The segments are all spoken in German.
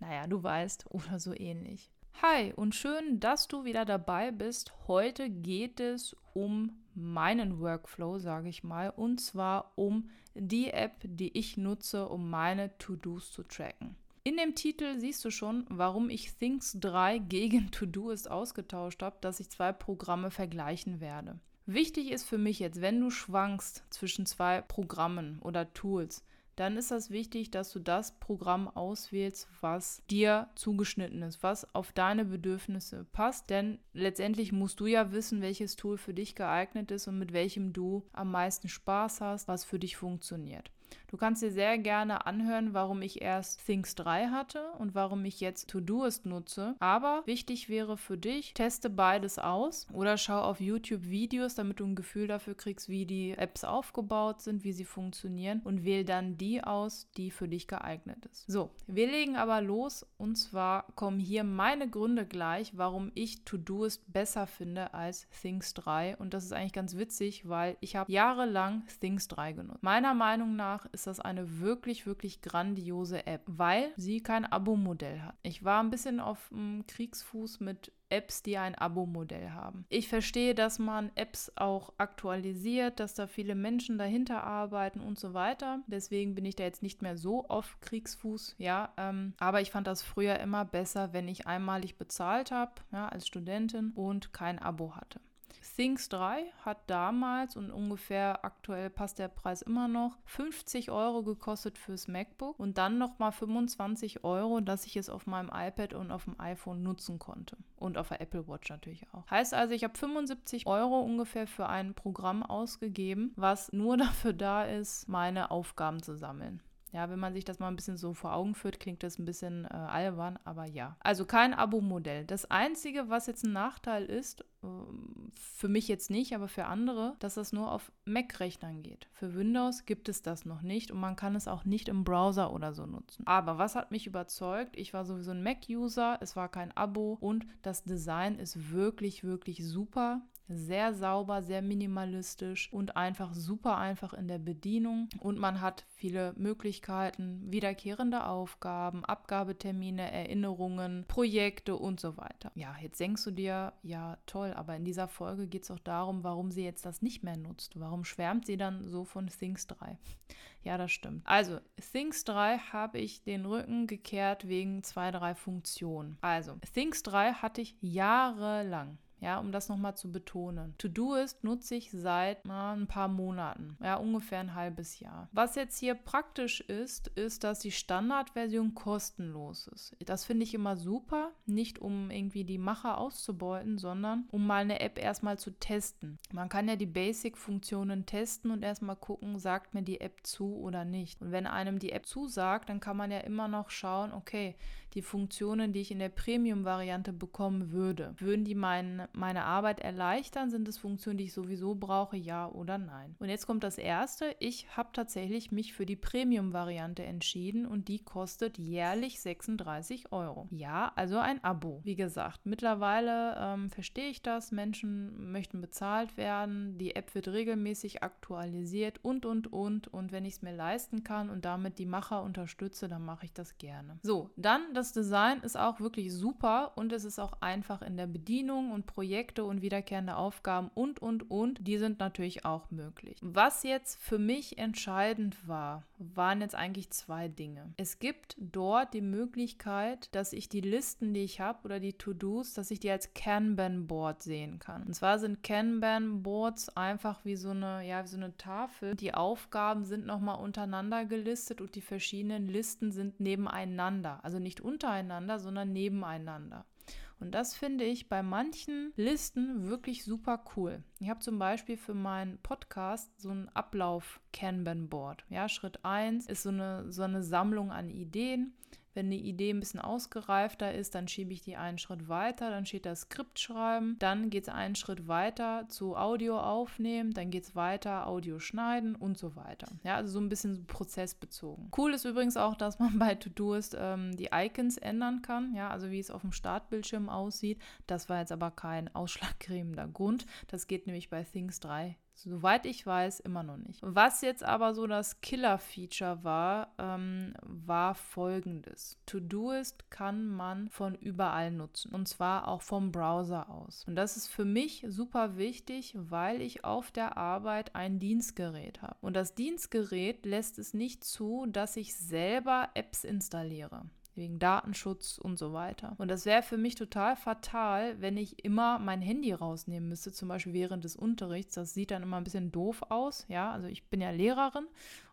Naja, du weißt, oder so ähnlich. Hi und schön, dass du wieder dabei bist. Heute geht es um meinen Workflow, sage ich mal, und zwar um die App, die ich nutze, um meine To-Dos zu tracken. In dem Titel siehst du schon, warum ich Things 3 gegen To-Doist ausgetauscht habe, dass ich zwei Programme vergleichen werde. Wichtig ist für mich jetzt, wenn du schwankst zwischen zwei Programmen oder Tools, dann ist das wichtig, dass du das Programm auswählst, was dir zugeschnitten ist, was auf deine Bedürfnisse passt. Denn letztendlich musst du ja wissen, welches Tool für dich geeignet ist und mit welchem du am meisten Spaß hast, was für dich funktioniert. Du kannst dir sehr gerne anhören, warum ich erst Things 3 hatte und warum ich jetzt Todoist nutze. Aber wichtig wäre für dich, teste beides aus oder schau auf YouTube Videos, damit du ein Gefühl dafür kriegst, wie die Apps aufgebaut sind, wie sie funktionieren und wähl dann die aus, die für dich geeignet ist. So, wir legen aber los und zwar kommen hier meine Gründe gleich, warum ich Todoist besser finde als Things 3 und das ist eigentlich ganz witzig, weil ich habe jahrelang Things 3 genutzt. Meiner Meinung nach ist das eine wirklich, wirklich grandiose App, weil sie kein Abo-Modell hat. Ich war ein bisschen auf dem Kriegsfuß mit Apps, die ein Abo-Modell haben. Ich verstehe, dass man Apps auch aktualisiert, dass da viele Menschen dahinter arbeiten und so weiter. Deswegen bin ich da jetzt nicht mehr so auf Kriegsfuß, ja. Ähm, aber ich fand das früher immer besser, wenn ich einmalig bezahlt habe, ja, als Studentin und kein Abo hatte. Things 3 hat damals und ungefähr aktuell passt der Preis immer noch 50 Euro gekostet fürs MacBook und dann nochmal 25 Euro, dass ich es auf meinem iPad und auf dem iPhone nutzen konnte. Und auf der Apple Watch natürlich auch. Heißt also, ich habe 75 Euro ungefähr für ein Programm ausgegeben, was nur dafür da ist, meine Aufgaben zu sammeln. Ja, wenn man sich das mal ein bisschen so vor Augen führt, klingt das ein bisschen äh, albern, aber ja. Also kein Abo-Modell. Das Einzige, was jetzt ein Nachteil ist, für mich jetzt nicht, aber für andere, dass das nur auf Mac-Rechnern geht. Für Windows gibt es das noch nicht und man kann es auch nicht im Browser oder so nutzen. Aber was hat mich überzeugt? Ich war sowieso ein Mac-User, es war kein Abo und das Design ist wirklich, wirklich super sehr sauber, sehr minimalistisch und einfach super einfach in der Bedienung. Und man hat viele Möglichkeiten, wiederkehrende Aufgaben, Abgabetermine, Erinnerungen, Projekte und so weiter. Ja, jetzt denkst du dir, ja toll, aber in dieser Folge geht es auch darum, warum sie jetzt das nicht mehr nutzt. Warum schwärmt sie dann so von Things 3? Ja, das stimmt. Also, Things 3 habe ich den Rücken gekehrt wegen zwei, drei Funktionen. Also, Things 3 hatte ich jahrelang ja, um das nochmal zu betonen. To-Do-Ist nutze ich seit na, ein paar Monaten, ja, ungefähr ein halbes Jahr. Was jetzt hier praktisch ist, ist, dass die Standardversion kostenlos ist. Das finde ich immer super, nicht um irgendwie die Macher auszubeuten, sondern um mal eine App erstmal zu testen. Man kann ja die Basic-Funktionen testen und erstmal gucken, sagt mir die App zu oder nicht. Und wenn einem die App zusagt, dann kann man ja immer noch schauen, okay, die Funktionen, die ich in der Premium-Variante bekommen würde, würden die mein, meine Arbeit erleichtern? Sind es Funktionen, die ich sowieso brauche? Ja oder nein? Und jetzt kommt das erste. Ich habe tatsächlich mich für die Premium-Variante entschieden und die kostet jährlich 36 Euro. Ja, also ein Abo. Wie gesagt, mittlerweile ähm, verstehe ich das. Menschen möchten bezahlt werden. Die App wird regelmäßig aktualisiert und, und, und. Und wenn ich es mir leisten kann und damit die Macher unterstütze, dann mache ich das gerne. So, dann das Design ist auch wirklich super und es ist auch einfach in der Bedienung und Projekte und wiederkehrende Aufgaben und, und, und, die sind natürlich auch möglich. Was jetzt für mich entscheidend war, waren jetzt eigentlich zwei Dinge. Es gibt dort die Möglichkeit, dass ich die Listen, die ich habe oder die To-Dos, dass ich die als Kanban-Board sehen kann. Und zwar sind Kanban-Boards einfach wie so eine, ja, wie so eine Tafel. Die Aufgaben sind nochmal untereinander gelistet und die verschiedenen Listen sind nebeneinander. Also nicht untereinander, sondern nebeneinander. Und das finde ich bei manchen Listen wirklich super cool. Ich habe zum Beispiel für meinen Podcast so ein Ablauf-Kanban-Board. Ja, Schritt 1 ist so eine, so eine Sammlung an Ideen. Wenn eine Idee ein bisschen ausgereifter ist, dann schiebe ich die einen Schritt weiter, dann steht da Skript schreiben, dann geht es einen Schritt weiter zu Audio aufnehmen, dann geht es weiter Audio schneiden und so weiter. Ja, also so ein bisschen prozessbezogen. Cool ist übrigens auch, dass man bei Todoist ähm, die Icons ändern kann, ja, also wie es auf dem Startbildschirm aussieht. Das war jetzt aber kein ausschlaggebender Grund. Das geht nämlich bei Things 3 Soweit ich weiß, immer noch nicht. Was jetzt aber so das Killer-Feature war, ähm, war folgendes. Todoist kann man von überall nutzen. Und zwar auch vom Browser aus. Und das ist für mich super wichtig, weil ich auf der Arbeit ein Dienstgerät habe. Und das Dienstgerät lässt es nicht zu, dass ich selber Apps installiere wegen Datenschutz und so weiter. Und das wäre für mich total fatal, wenn ich immer mein Handy rausnehmen müsste, zum Beispiel während des Unterrichts. Das sieht dann immer ein bisschen doof aus, ja. Also ich bin ja Lehrerin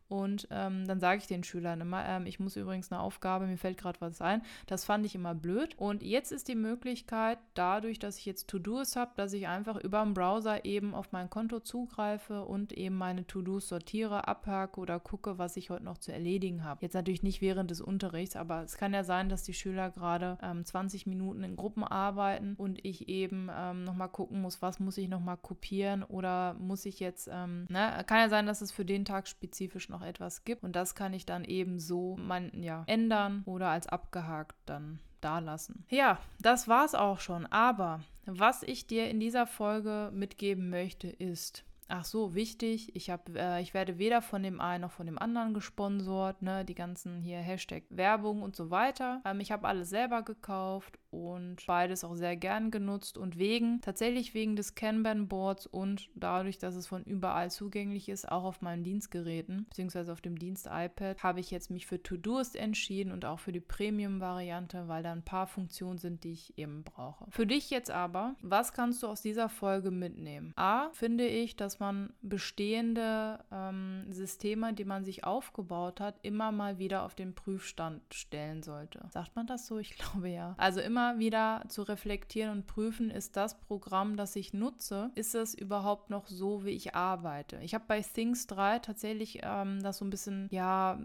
und ähm, dann sage ich den Schülern immer, ähm, ich muss übrigens eine Aufgabe, mir fällt gerade was ein. Das fand ich immer blöd. Und jetzt ist die Möglichkeit, dadurch, dass ich jetzt To-Dos habe, dass ich einfach über den Browser eben auf mein Konto zugreife und eben meine To-Dos sortiere, abhake oder gucke, was ich heute noch zu erledigen habe. Jetzt natürlich nicht während des Unterrichts, aber es kann ja sein, dass die Schüler gerade ähm, 20 Minuten in Gruppen arbeiten und ich eben ähm, nochmal gucken muss, was muss ich nochmal kopieren oder muss ich jetzt, ähm, ne? kann ja sein, dass es für den Tag spezifisch noch noch etwas gibt. Und das kann ich dann eben so man, ja, ändern oder als abgehakt dann da lassen. Ja, das war's auch schon. Aber was ich dir in dieser Folge mitgeben möchte, ist, Ach so, wichtig. Ich, hab, äh, ich werde weder von dem einen noch von dem anderen gesponsort, ne? Die ganzen hier Hashtag Werbung und so weiter. Ähm, ich habe alles selber gekauft und beides auch sehr gern genutzt und wegen, tatsächlich wegen des Kanban-Boards und dadurch, dass es von überall zugänglich ist, auch auf meinen Dienstgeräten, beziehungsweise auf dem Dienst-iPad, habe ich jetzt mich für Todoist entschieden und auch für die Premium-Variante, weil da ein paar Funktionen sind, die ich eben brauche. Für dich jetzt aber, was kannst du aus dieser Folge mitnehmen? A, finde ich, dass man bestehende ähm, Systeme, die man sich aufgebaut hat, immer mal wieder auf den Prüfstand stellen sollte. Sagt man das so? Ich glaube ja. Also immer wieder zu reflektieren und prüfen, ist das Programm, das ich nutze, ist es überhaupt noch so, wie ich arbeite? Ich habe bei Things 3 tatsächlich ähm, das so ein bisschen, ja,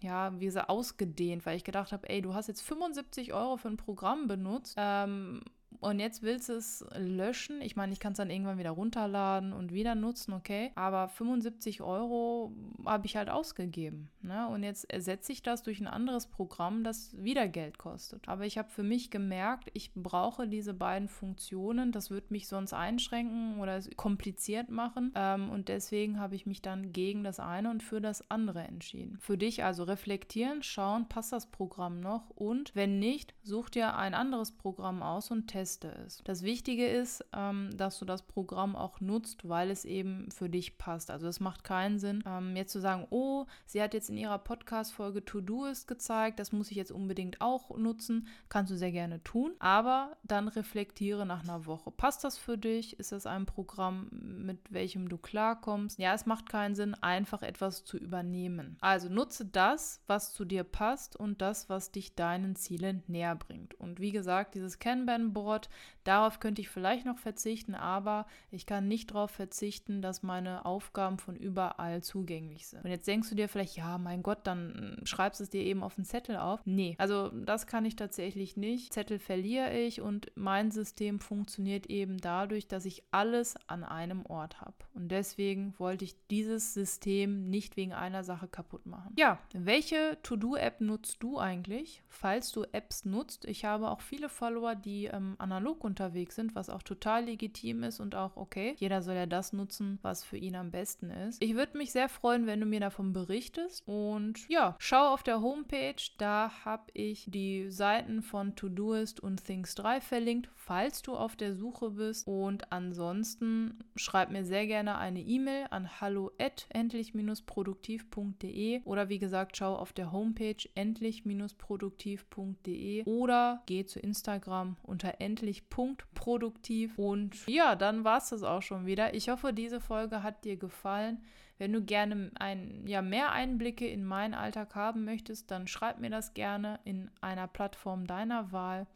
ja, wie sie ausgedehnt, weil ich gedacht habe, ey, du hast jetzt 75 Euro für ein Programm benutzt ähm, und jetzt willst du es löschen. Ich meine, ich kann es dann irgendwann wieder runterladen und wieder nutzen, okay. Aber 75 Euro habe ich halt ausgegeben. Ne? Und jetzt ersetze ich das durch ein anderes Programm, das wieder Geld kostet. Aber ich habe für mich gemerkt, ich brauche diese beiden Funktionen. Das wird mich sonst einschränken oder kompliziert machen. Ähm, und deswegen habe ich mich dann gegen das eine und für das andere entschieden. Für dich also reflektieren, schauen, passt das Programm noch? Und wenn nicht, such dir ein anderes Programm aus und teste Beste ist. Das Wichtige ist, ähm, dass du das Programm auch nutzt, weil es eben für dich passt. Also es macht keinen Sinn, ähm, jetzt zu sagen, oh, sie hat jetzt in ihrer Podcast-Folge To-Doist gezeigt, das muss ich jetzt unbedingt auch nutzen. Kannst du sehr gerne tun, aber dann reflektiere nach einer Woche. Passt das für dich? Ist das ein Programm, mit welchem du klarkommst? Ja, es macht keinen Sinn, einfach etwas zu übernehmen. Also nutze das, was zu dir passt und das, was dich deinen Zielen näher bringt. Und wie gesagt, dieses Kanban-Board Sport. Darauf könnte ich vielleicht noch verzichten, aber ich kann nicht darauf verzichten, dass meine Aufgaben von überall zugänglich sind. Und jetzt denkst du dir vielleicht, ja, mein Gott, dann schreibst du es dir eben auf den Zettel auf. Nee, also das kann ich tatsächlich nicht. Zettel verliere ich und mein System funktioniert eben dadurch, dass ich alles an einem Ort habe. Und deswegen wollte ich dieses System nicht wegen einer Sache kaputt machen. Ja, welche To-Do-App nutzt du eigentlich, falls du Apps nutzt? Ich habe auch viele Follower, die ähm, analog unterwegs sind, was auch total legitim ist und auch okay. Jeder soll ja das nutzen, was für ihn am besten ist. Ich würde mich sehr freuen, wenn du mir davon berichtest. Und ja, schau auf der Homepage, da habe ich die Seiten von Todoist und Things 3 verlinkt, falls du auf der Suche bist. Und ansonsten schreib mir sehr gerne eine E-Mail an hallo endlich-produktiv.de oder wie gesagt, schau auf der Homepage endlich-produktiv.de oder geh zu Instagram unter endlich endlich produktiv. Und ja, dann war es das auch schon wieder. Ich hoffe, diese Folge hat dir gefallen. Wenn du gerne ein, ja, mehr Einblicke in meinen Alltag haben möchtest, dann schreib mir das gerne in einer Plattform deiner Wahl.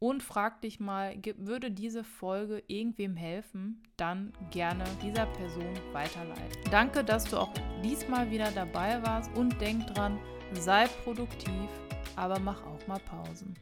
und frag dich mal, würde diese Folge irgendwem helfen, dann gerne dieser Person weiterleiten. Danke, dass du auch diesmal wieder dabei warst und denk dran, sei produktiv, aber mach auch mal Pausen.